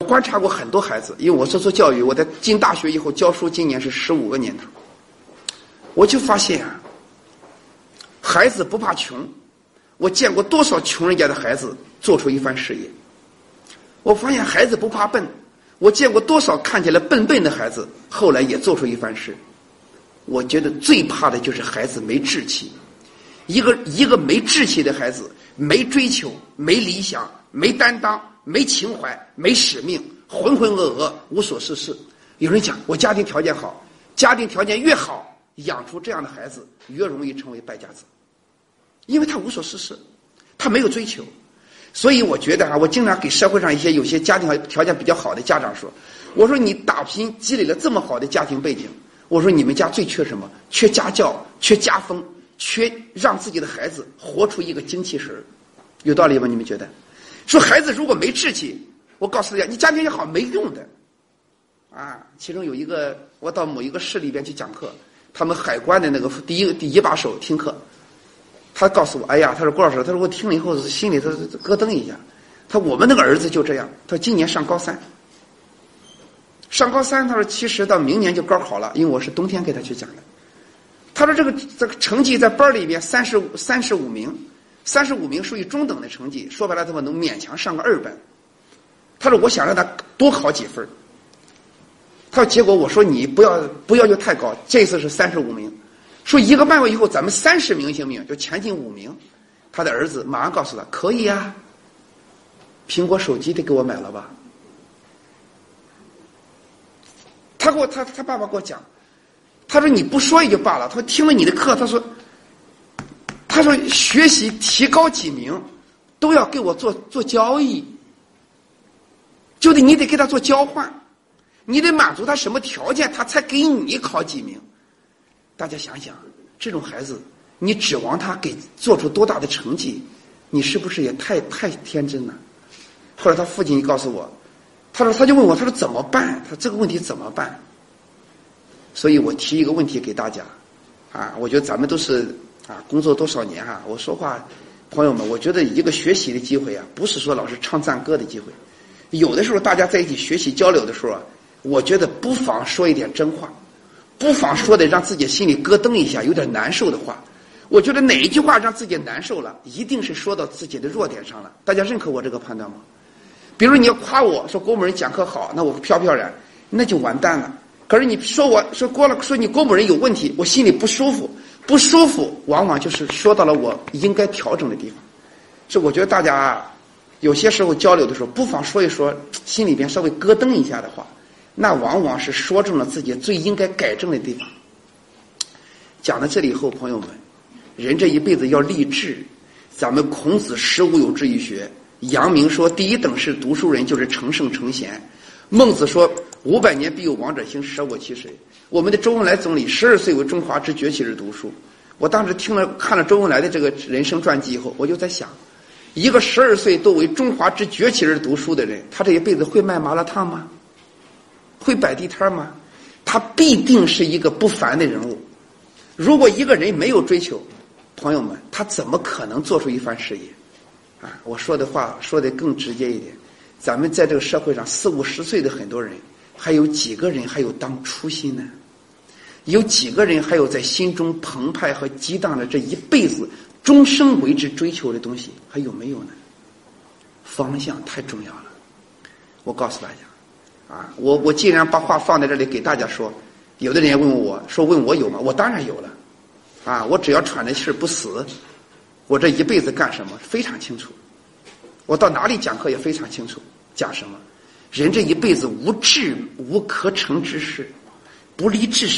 我观察过很多孩子，因为我是做教育，我在进大学以后教书，今年是十五个年头，我就发现啊，孩子不怕穷。我见过多少穷人家的孩子做出一番事业？我发现孩子不怕笨。我见过多少看起来笨笨的孩子，后来也做出一番事。我觉得最怕的就是孩子没志气。一个一个没志气的孩子，没追求，没理想，没担当。没情怀，没使命，浑浑噩噩，无所事事。有人讲我家庭条件好，家庭条件越好，养出这样的孩子越容易成为败家子，因为他无所事事，他没有追求。所以我觉得啊，我经常给社会上一些有些家庭条件比较好的家长说：“我说你打拼积累了这么好的家庭背景，我说你们家最缺什么？缺家教，缺家风，缺让自己的孩子活出一个精气神儿，有道理吗？你们觉得？”说孩子如果没志气，我告诉大家，你家庭也好没用的，啊！其中有一个，我到某一个市里边去讲课，他们海关的那个第一第一把手听课，他告诉我，哎呀，他说郭老师，他说我听了以后心里头咯噔一下，他说我们那个儿子就这样，他说今年上高三，上高三，他说其实到明年就高考了，因为我是冬天给他去讲的，他说这个这个成绩在班里边三十五三十五名。三十五名属于中等的成绩，说白了，他们能勉强上个二本。他说：“我想让他多考几分。”他说：“结果我说你不要不要求太高，这次是三十五名，说一个半月以后咱们三十名行不行？就前进五名。”他的儿子马上告诉他：“可以啊，苹果手机得给我买了吧？”他给我他他爸爸给我讲，他说：“你不说也就罢了。”他说：“听了你的课，他说。”他说：“学习提高几名，都要给我做做交易，就得你得给他做交换，你得满足他什么条件，他才给你考几名。大家想想，这种孩子，你指望他给做出多大的成绩？你是不是也太太天真了？”后来他父亲告诉我，他说：“他就问我，他说怎么办？他这个问题怎么办？”所以我提一个问题给大家，啊，我觉得咱们都是。啊，工作多少年哈？我说话，朋友们，我觉得一个学习的机会啊，不是说老是唱赞歌的机会。有的时候大家在一起学习交流的时候啊，我觉得不妨说一点真话，不妨说的让自己心里咯噔一下，有点难受的话。我觉得哪一句话让自己难受了，一定是说到自己的弱点上了。大家认可我这个判断吗？比如你要夸我说郭某人讲课好，那我飘飘然，那就完蛋了。可是你说我说郭了，说你郭某人有问题，我心里不舒服。不舒服，往往就是说到了我应该调整的地方。是我觉得大家有些时候交流的时候，不妨说一说心里边稍微咯噔一下的话，那往往是说中了自己最应该改正的地方。讲到这里以后，朋友们，人这一辈子要立志。咱们孔子十五有志于学，阳明说第一等是读书人，就是成圣成贤。孟子说五百年必有王者兴，舍我其谁？我们的周恩来总理十二岁为中华之崛起而读书。我当时听了看了周恩来的这个人生传记以后，我就在想，一个十二岁都为中华之崛起而读书的人，他这一辈子会卖麻辣烫吗？会摆地摊吗？他必定是一个不凡的人物。如果一个人没有追求，朋友们，他怎么可能做出一番事业？啊，我说的话说的更直接一点，咱们在这个社会上四五十岁的很多人。还有几个人还有当初心呢？有几个人还有在心中澎湃和激荡着这一辈子终生为之追求的东西？还有没有呢？方向太重要了。我告诉大家，啊，我我既然把话放在这里给大家说，有的人问我说问我有吗？我当然有了。啊，我只要喘着气不死，我这一辈子干什么非常清楚。我到哪里讲课也非常清楚，讲什么。人这一辈子无智无可成之事，不立志。